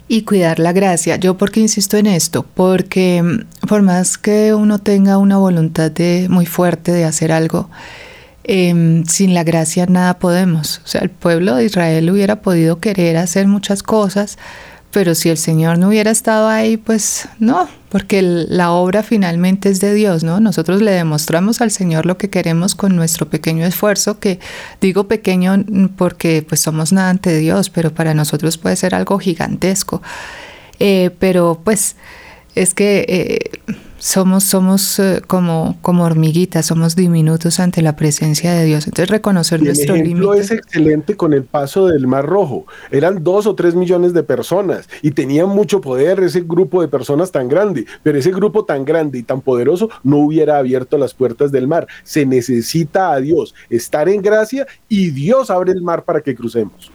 y cuidar la gracia. Yo porque insisto en esto, porque mm, por más que uno tenga una voluntad de, muy fuerte de hacer algo, em, sin la gracia nada podemos. O sea, el pueblo de Israel hubiera podido querer hacer muchas cosas, pero si el Señor no hubiera estado ahí, pues no, porque la obra finalmente es de Dios, ¿no? Nosotros le demostramos al Señor lo que queremos con nuestro pequeño esfuerzo, que digo pequeño porque pues somos nada ante Dios, pero para nosotros puede ser algo gigantesco. Eh, pero pues es que... Eh, somos, somos eh, como, como hormiguitas, somos diminutos ante la presencia de Dios. Entonces reconocer nuestro límite. El ejemplo es excelente con el paso del Mar Rojo. Eran dos o tres millones de personas y tenían mucho poder ese grupo de personas tan grande, pero ese grupo tan grande y tan poderoso no hubiera abierto las puertas del mar. Se necesita a Dios, estar en gracia y Dios abre el mar para que crucemos.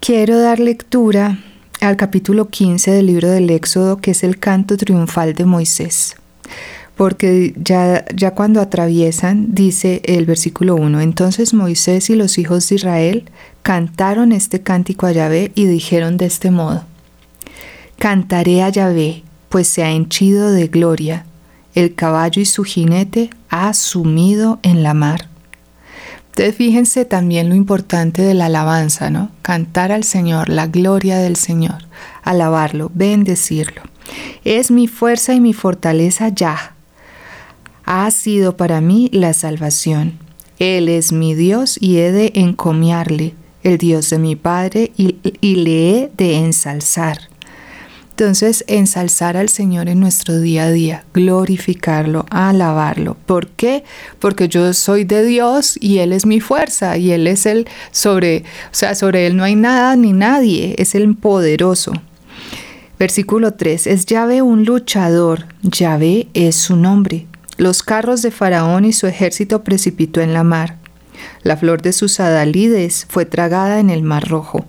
Quiero dar lectura al capítulo 15 del libro del Éxodo, que es el canto triunfal de Moisés. Porque ya, ya cuando atraviesan, dice el versículo 1, entonces Moisés y los hijos de Israel cantaron este cántico a Yahvé y dijeron de este modo, Cantaré a Yahvé, pues se ha henchido de gloria, el caballo y su jinete ha sumido en la mar. Entonces fíjense también lo importante de la alabanza, ¿no? Cantar al Señor, la gloria del Señor, alabarlo, bendecirlo. Es mi fuerza y mi fortaleza ya. Ha sido para mí la salvación. Él es mi Dios y he de encomiarle, el Dios de mi Padre, y, y le he de ensalzar. Entonces, ensalzar al Señor en nuestro día a día, glorificarlo, alabarlo. ¿Por qué? Porque yo soy de Dios y Él es mi fuerza y Él es el sobre, o sea, sobre Él no hay nada ni nadie, es el poderoso. Versículo 3, es Yahvé un luchador, Yahvé es su nombre. Los carros de Faraón y su ejército precipitó en la mar. La flor de sus adalides fue tragada en el mar rojo.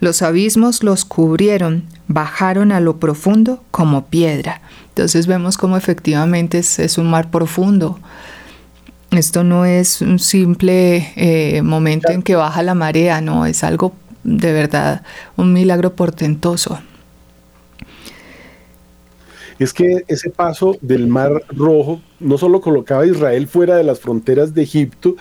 Los abismos los cubrieron, bajaron a lo profundo como piedra. Entonces vemos cómo efectivamente es, un mar profundo. Esto no es un simple eh, momento en que baja la marea, no, es algo de verdad, un milagro portentoso es que ese paso del Mar Rojo no solo colocaba a Israel fuera de las fronteras de Egipto,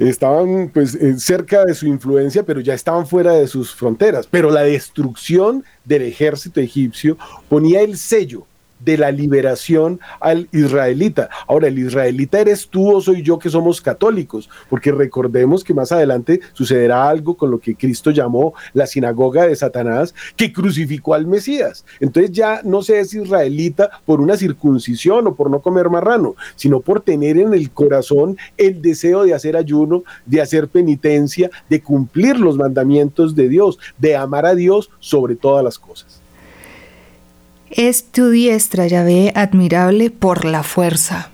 estaban pues eh, cerca de su influencia, pero ya estaban fuera de sus fronteras. Pero la destrucción del ejército egipcio ponía el sello de la liberación al israelita. Ahora, el israelita eres tú o soy yo que somos católicos, porque recordemos que más adelante sucederá algo con lo que Cristo llamó la sinagoga de Satanás, que crucificó al Mesías. Entonces ya no se es israelita por una circuncisión o por no comer marrano, sino por tener en el corazón el deseo de hacer ayuno, de hacer penitencia, de cumplir los mandamientos de Dios, de amar a Dios sobre todas las cosas. Es tu diestra, Yahvé, admirable por la fuerza.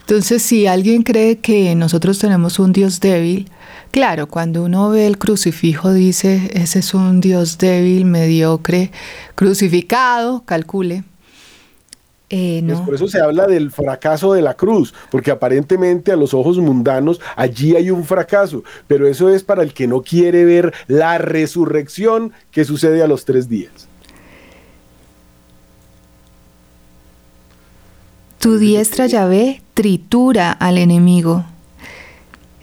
Entonces, si alguien cree que nosotros tenemos un Dios débil, claro, cuando uno ve el crucifijo dice, ese es un Dios débil, mediocre, crucificado, calcule. Eh, pues por eso se habla del fracaso de la cruz, porque aparentemente a los ojos mundanos allí hay un fracaso, pero eso es para el que no quiere ver la resurrección que sucede a los tres días. Tu diestra Yahvé tritura al enemigo.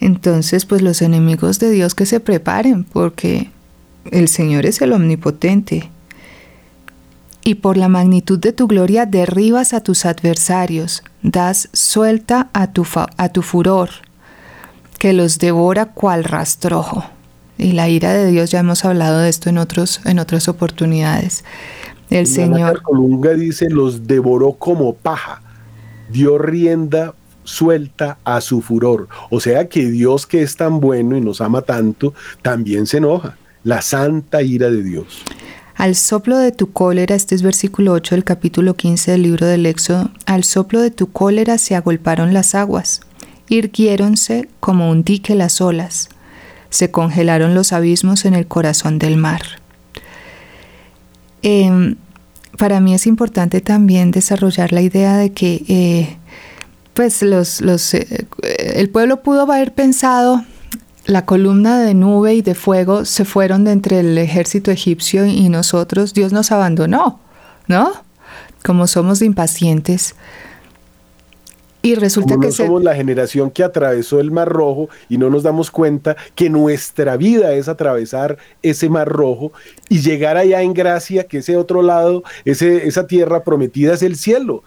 Entonces, pues los enemigos de Dios que se preparen, porque el Señor es el omnipotente. Y por la magnitud de tu gloria derribas a tus adversarios, das suelta a tu, a tu furor, que los devora cual rastrojo. Y la ira de Dios, ya hemos hablado de esto en, otros, en otras oportunidades. El Señor. Colunga dice: los devoró como paja dio rienda suelta a su furor. O sea que Dios que es tan bueno y nos ama tanto, también se enoja. La santa ira de Dios. Al soplo de tu cólera, este es versículo 8 del capítulo 15 del libro del Éxodo, al soplo de tu cólera se agolparon las aguas, irguiéronse como un dique las olas, se congelaron los abismos en el corazón del mar. Eh, para mí es importante también desarrollar la idea de que eh, pues los, los, eh, el pueblo pudo haber pensado la columna de nube y de fuego se fueron de entre el ejército egipcio y nosotros, Dios nos abandonó, ¿no? Como somos impacientes, y resulta que somos la generación que atravesó el Mar Rojo y no nos damos cuenta que nuestra vida es atravesar ese Mar Rojo y llegar allá en gracia, que ese otro lado, ese, esa tierra prometida es el cielo,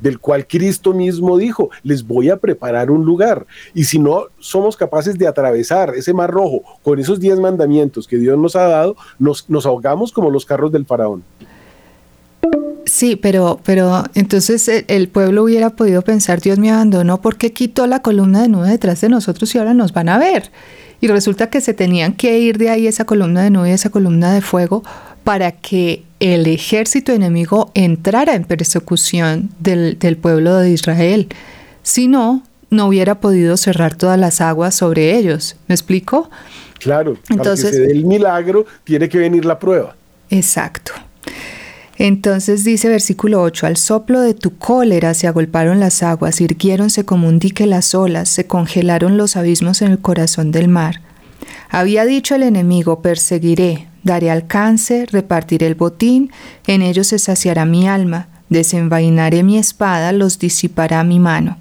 del cual Cristo mismo dijo, les voy a preparar un lugar. Y si no somos capaces de atravesar ese Mar Rojo con esos diez mandamientos que Dios nos ha dado, nos, nos ahogamos como los carros del faraón. Sí, pero, pero entonces el, pueblo hubiera podido pensar, Dios me abandonó porque quitó la columna de nube detrás de nosotros y ahora nos van a ver. Y resulta que se tenían que ir de ahí esa columna de nube, esa columna de fuego, para que el ejército enemigo entrara en persecución del, pueblo de Israel. Si no, no hubiera podido cerrar todas las aguas sobre ellos. ¿Me explico? Claro, Entonces, para que se dé el milagro, tiene que venir la prueba. Exacto. Entonces dice versículo 8, al soplo de tu cólera se agolparon las aguas, irguiéronse como un dique las olas, se congelaron los abismos en el corazón del mar. Había dicho el enemigo, perseguiré, daré alcance, repartiré el botín, en ellos se saciará mi alma, desenvainaré mi espada, los disipará mi mano.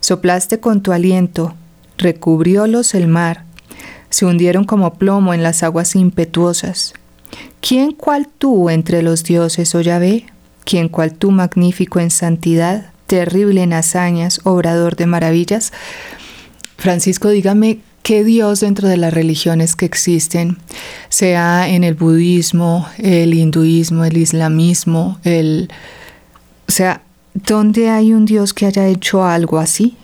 Soplaste con tu aliento, recubriólos el mar, se hundieron como plomo en las aguas impetuosas. ¿Quién cual tú entre los dioses, oh Yahvé? ¿Quién cual tú magnífico en santidad, terrible en hazañas, obrador de maravillas? Francisco, dígame qué Dios dentro de las religiones que existen, sea en el budismo, el hinduismo, el islamismo, el... O sea, ¿dónde hay un Dios que haya hecho algo así?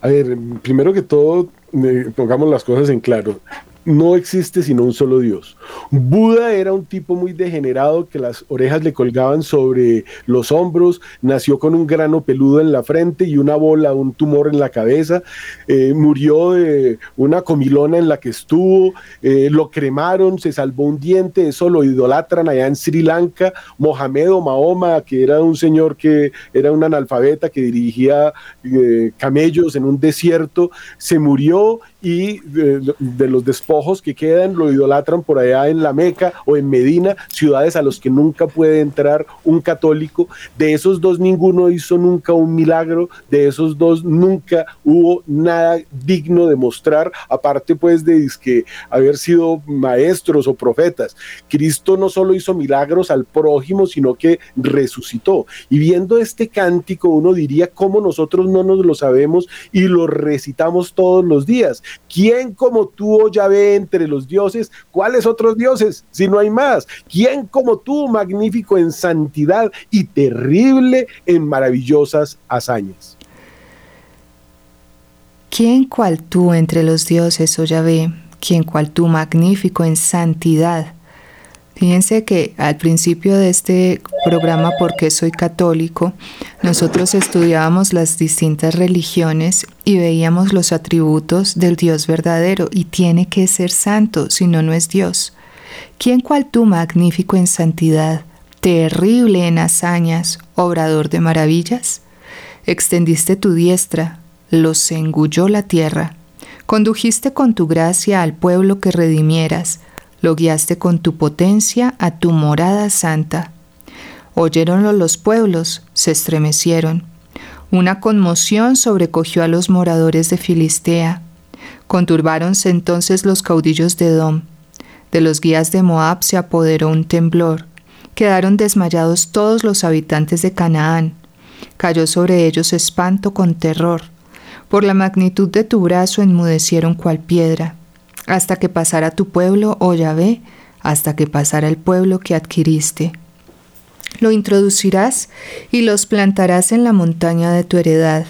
A ver, primero que todo, eh, pongamos las cosas en claro no existe sino un solo Dios. Buda era un tipo muy degenerado que las orejas le colgaban sobre los hombros, nació con un grano peludo en la frente y una bola, un tumor en la cabeza, eh, murió de una comilona en la que estuvo, eh, lo cremaron, se salvó un diente, eso lo idolatran allá en Sri Lanka, Mohamed o Mahoma, que era un señor que era un analfabeta que dirigía eh, camellos en un desierto, se murió y de, los despojos que quedan lo idolatran por allá en la Meca o en Medina, ciudades a los que nunca puede entrar un católico. De esos dos ninguno hizo nunca un milagro, de esos dos nunca hubo nada digno de mostrar, aparte pues de que haber sido maestros o profetas. Cristo no solo hizo milagros al prójimo, sino que resucitó. Y viendo este cántico, uno diría cómo nosotros no nos lo sabemos y lo recitamos todos los días. ¿Quién como tú, oh entre los dioses? ¿Cuáles otros dioses si no hay más? ¿Quién como tú, magnífico en santidad y terrible en maravillosas hazañas? ¿Quién cual tú entre los dioses, oh Yahvé? ¿Quién cual tú magnífico en santidad? Fíjense que al principio de este programa, porque soy católico, nosotros estudiábamos las distintas religiones y veíamos los atributos del Dios verdadero y tiene que ser santo, si no, no es Dios. ¿Quién cual tú magnífico en santidad, terrible en hazañas, obrador de maravillas? Extendiste tu diestra, los engulló la tierra. Condujiste con tu gracia al pueblo que redimieras, lo guiaste con tu potencia a tu morada santa. Oyéronlo los pueblos, se estremecieron. Una conmoción sobrecogió a los moradores de Filistea. Conturbáronse entonces los caudillos de Edom. De los guías de Moab se apoderó un temblor. Quedaron desmayados todos los habitantes de Canaán. Cayó sobre ellos espanto con terror. Por la magnitud de tu brazo enmudecieron cual piedra, hasta que pasara tu pueblo, oh Yahvé, hasta que pasara el pueblo que adquiriste. Lo introducirás y los plantarás en la montaña de tu heredad,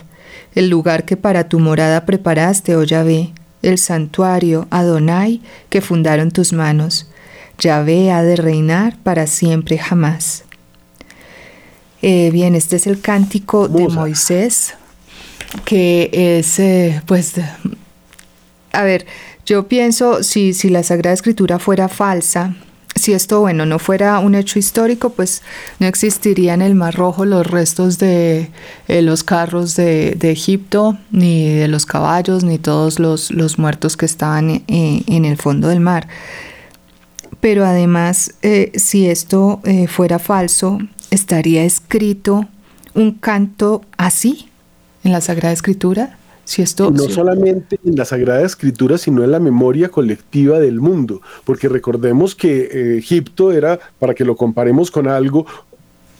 el lugar que para tu morada preparaste, oh Yahvé, el santuario Adonai que fundaron tus manos. Yahvé ha de reinar para siempre jamás. Eh, bien, este es el cántico de Moisés que es, eh, pues, a ver, yo pienso, si, si la Sagrada Escritura fuera falsa, si esto, bueno, no fuera un hecho histórico, pues no existirían en el Mar Rojo los restos de eh, los carros de, Egipto, ni de los caballos, ni todos los, los muertos que estaban eh, en el fondo del mar. Pero además, si esto fuera falso, estaría escrito un canto así, en la Sagrada Escritura? Si esto, no solamente en la Sagrada Escritura, sino en la memoria colectiva del mundo, porque recordemos que eh, Egipto era, para que lo comparemos con algo,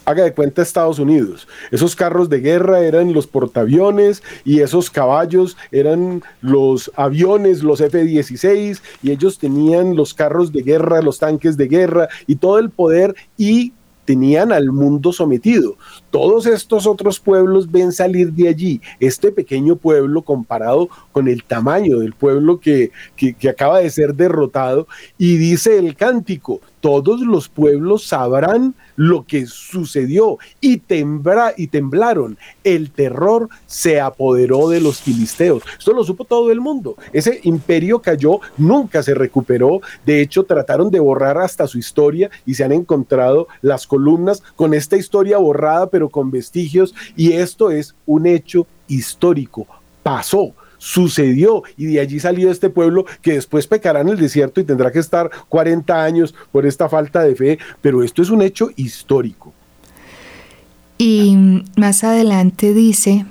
haga de cuenta Estados Unidos. Esos carros de guerra eran los portaaviones y esos caballos eran los aviones, los F-16, y ellos tenían los carros de guerra, los tanques de guerra y todo el poder y tenían al mundo sometido. Todos estos otros pueblos ven salir de allí este pequeño pueblo comparado con el tamaño del pueblo que, que, acaba de ser derrotado y dice el cántico, todos los pueblos sabrán lo que sucedió y, y temblaron. El terror se apoderó de los filisteos. Esto lo supo todo el mundo. Ese imperio cayó, nunca se recuperó. De hecho, trataron de borrar hasta su historia y se han encontrado las columnas con esta historia borrada, pero con vestigios. Y esto es un hecho histórico. Pasó sucedió y de allí salió este pueblo que después pecará en el desierto y tendrá que estar 40 años por esta falta de fe, pero esto es un hecho histórico. Y más adelante dice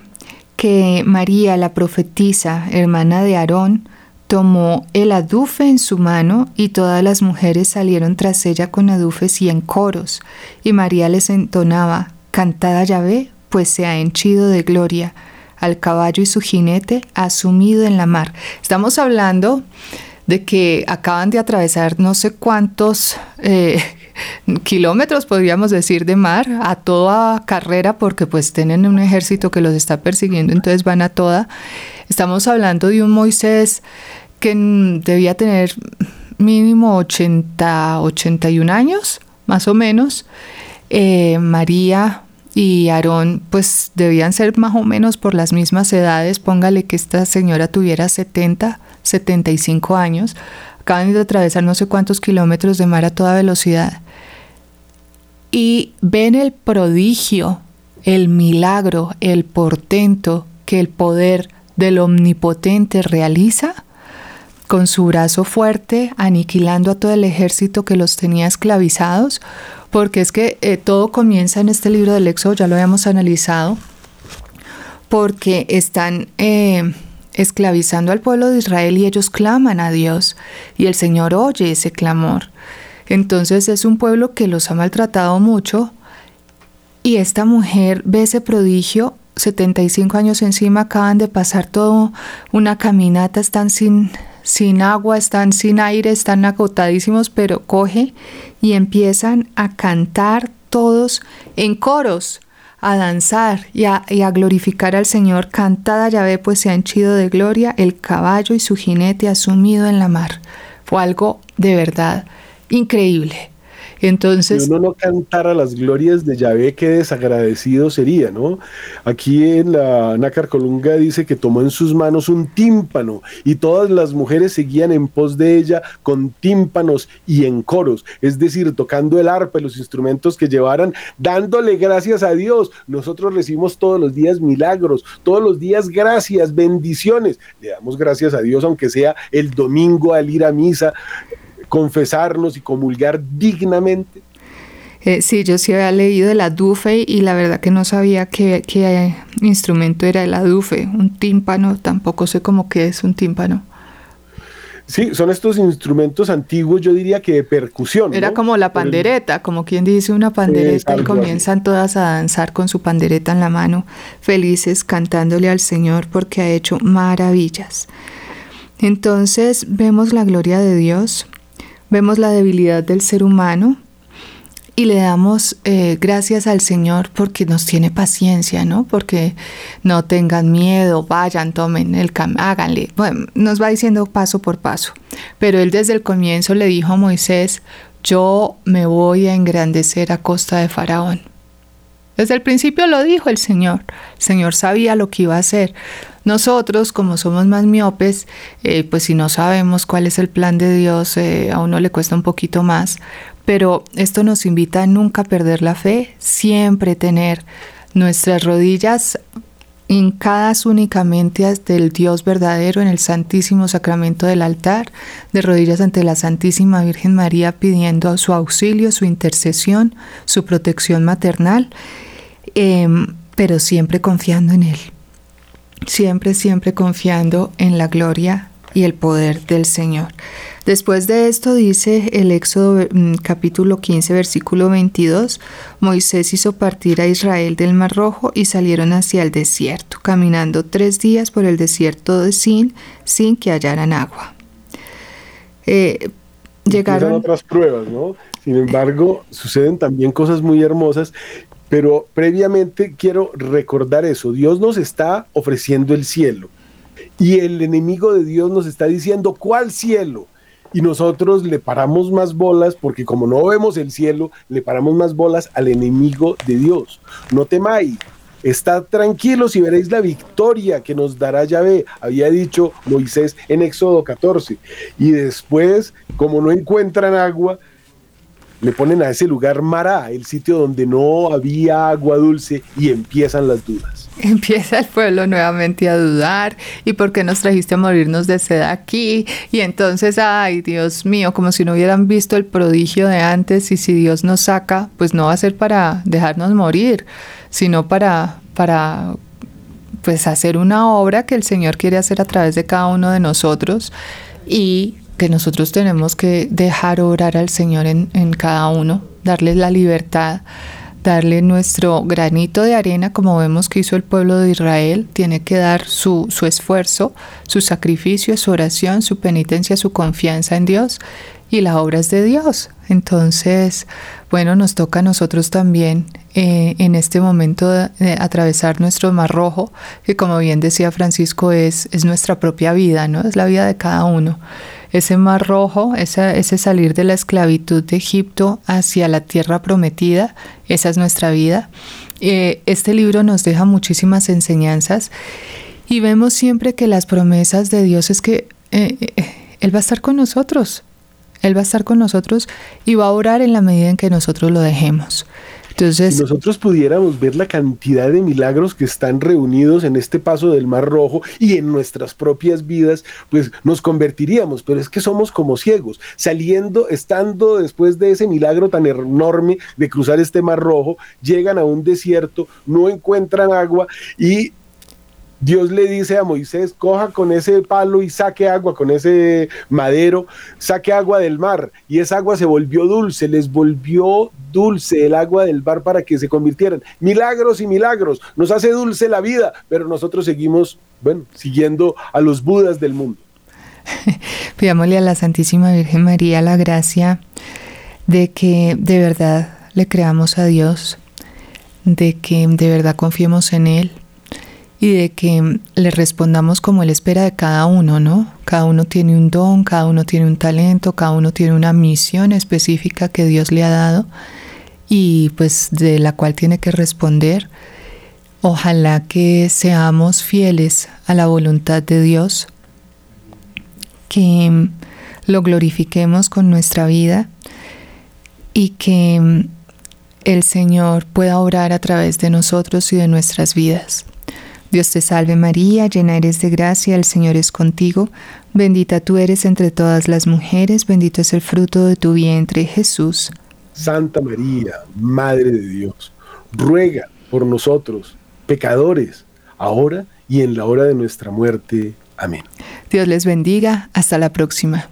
que María, la profetisa, hermana de Aarón, tomó el adufe en su mano y todas las mujeres salieron tras ella con adufes y en coros, y María les entonaba, Cantada Yahvé, pues se ha henchido de gloria al caballo y su jinete asumido en la mar. Estamos hablando de que acaban de atravesar no sé cuántos eh, [LAUGHS] kilómetros, podríamos decir, de mar a toda carrera, porque pues tienen un ejército que los está persiguiendo, entonces van a toda. Estamos hablando de un Moisés que debía tener mínimo 80, 81 años, más o menos. Eh, María y Aarón pues debían ser más o menos por las mismas edades, póngale que esta señora tuviera 70, 75 años, acaban de atravesar no sé cuántos kilómetros de mar a toda velocidad. Y ven el prodigio, el milagro, el portento que el poder del omnipotente realiza, con su brazo fuerte, aniquilando a todo el ejército que los tenía esclavizados, porque es que eh, todo comienza en este libro del Éxodo, ya lo habíamos analizado, porque están eh, esclavizando al pueblo de Israel y ellos claman a Dios y el Señor oye ese clamor. Entonces es un pueblo que los ha maltratado mucho y esta mujer ve ese prodigio 75 años encima, acaban de pasar todo una caminata, están sin, sin agua, están sin aire, están agotadísimos, pero coge y empiezan a cantar todos en coros, a danzar y a, y a glorificar al Señor. Cantada Yahvé, pues se ha henchido de gloria el caballo y su jinete ha sumido en la mar. Fue algo de verdad increíble. Entonces, si uno no cantara las glorias de Yahvé, qué desagradecido sería, ¿no? Aquí en la Nácar Colunga dice que tomó en sus manos un tímpano y todas las mujeres seguían en pos de ella con tímpanos y en coros, es decir, tocando el arpa y los instrumentos que llevaran, dándole gracias a Dios. Nosotros recibimos todos los días milagros, todos los días gracias, bendiciones. Le damos gracias a Dios, aunque sea el domingo al ir a misa confesarnos y comulgar dignamente? Eh, sí, yo sí había leído de la dufe y la verdad que no sabía qué, qué instrumento era la dufe. Un tímpano, tampoco sé cómo que es un tímpano. Sí, son estos instrumentos antiguos, yo diría que de percusión. Era como la pandereta, como quien dice una pandereta y comienzan todas a danzar con su pandereta en la mano, felices cantándole al Señor porque ha hecho maravillas. Entonces vemos la gloria de Dios, vemos la debilidad del ser humano y le damos eh, gracias al Señor porque nos tiene paciencia, ¿no? Porque no tengan miedo, vayan, tomen el cam, háganle. Bueno, nos va diciendo paso por paso. Pero él desde el comienzo le dijo a Moisés, yo me voy a engrandecer a costa de Faraón. Desde el principio lo dijo el Señor. El Señor sabía lo que iba a hacer. Nosotros, como somos más miopes, eh, pues si no sabemos cuál es el plan de Dios, eh, a uno le cuesta un poquito más. Pero esto nos invita a nunca perder la fe, siempre tener nuestras rodillas hincadas únicamente del Dios verdadero en el Santísimo Sacramento del altar, de rodillas ante la Santísima Virgen María pidiendo su auxilio, su intercesión, su protección maternal, em, pero siempre confiando en Él, siempre, siempre confiando en la gloria y el poder del Señor. Después de esto dice el Éxodo mm, capítulo 15 versículo 22, Moisés hizo partir a Israel del Mar Rojo y salieron hacia el desierto, caminando tres días por el desierto de Sin sin que hallaran agua. Eh, llegaron otras pruebas, ¿no? Sin embargo, suceden también cosas muy hermosas pero previamente quiero recordar eso. Dios nos está ofreciendo el cielo. Y el enemigo de Dios nos está diciendo, ¿cuál cielo? Y nosotros le paramos más bolas, porque como no vemos el cielo, le paramos más bolas al enemigo de Dios. No temáis, Estad tranquilos y veréis la victoria que nos dará Yahvé, había dicho Moisés en Éxodo 14. Y después, como no encuentran agua, le ponen a ese lugar Mará, el sitio donde no había agua dulce, y empiezan las dudas. [LAUGHS] Empieza el pueblo nuevamente a dudar, ¿y por qué nos trajiste a morirnos de sed aquí? Y entonces, ay, Dios mío, como si no hubieran visto el prodigio de antes, y si Dios nos saca, pues no va a ser para dejarnos morir, sino para, para pues hacer una obra que el Señor quiere hacer a través de cada uno de nosotros y que nosotros tenemos que dejar orar al Señor en, cada uno, darle la libertad, darle nuestro granito de arena, como vemos que hizo el pueblo de Israel, tiene que dar su, su esfuerzo, su sacrificio, su oración, su penitencia, su confianza en Dios y la obra es de Dios. Entonces, bueno, nos toca a nosotros también eh, en este momento de, atravesar nuestro mar rojo, que como bien decía Francisco, es, es nuestra propia vida, ¿no? Es la vida de cada uno ese mar rojo, ese salir de la esclavitud de Egipto hacia la tierra prometida, esa es nuestra vida. Eh, este libro nos deja muchísimas enseñanzas y vemos siempre que las promesas de Dios es que eh, eh, Él va a estar con nosotros, Él va a estar con nosotros y va a orar en la medida en que nosotros lo dejemos. Si nosotros pudiéramos ver la cantidad de milagros que están reunidos en este paso del Mar Rojo y en nuestras propias vidas, pues nos convertiríamos, pero es que somos como ciegos, saliendo, estando después de ese milagro tan enorme de cruzar este Mar Rojo, llegan a un desierto, no encuentran agua y Dios le dice a Moisés, coja con ese palo y saque agua, con ese madero, saque agua del mar. Y esa agua se volvió dulce, les volvió dulce el agua del mar para que se convirtieran. Milagros y milagros, nos hace dulce la vida, pero nosotros seguimos, bueno, siguiendo a los budas del mundo. [LAUGHS] Pidámosle a la Santísima Virgen María la gracia de que de verdad le creamos a Dios, de que de verdad confiemos en Él y de que le respondamos como Él espera de cada uno, ¿no? Cada uno tiene un don, cada uno tiene un talento, cada uno tiene una misión específica que Dios le ha dado y pues de la cual tiene que responder. Ojalá que seamos fieles a la voluntad de Dios, que lo glorifiquemos con nuestra vida y que el Señor pueda obrar a través de nosotros y de nuestras vidas. Dios te salve María, llena eres de gracia, el Señor es contigo, bendita tú eres entre todas las mujeres, bendito es el fruto de tu vientre Jesús. Santa María, Madre de Dios, ruega por nosotros, pecadores, ahora y en la hora de nuestra muerte. Amén. Dios les bendiga, hasta la próxima.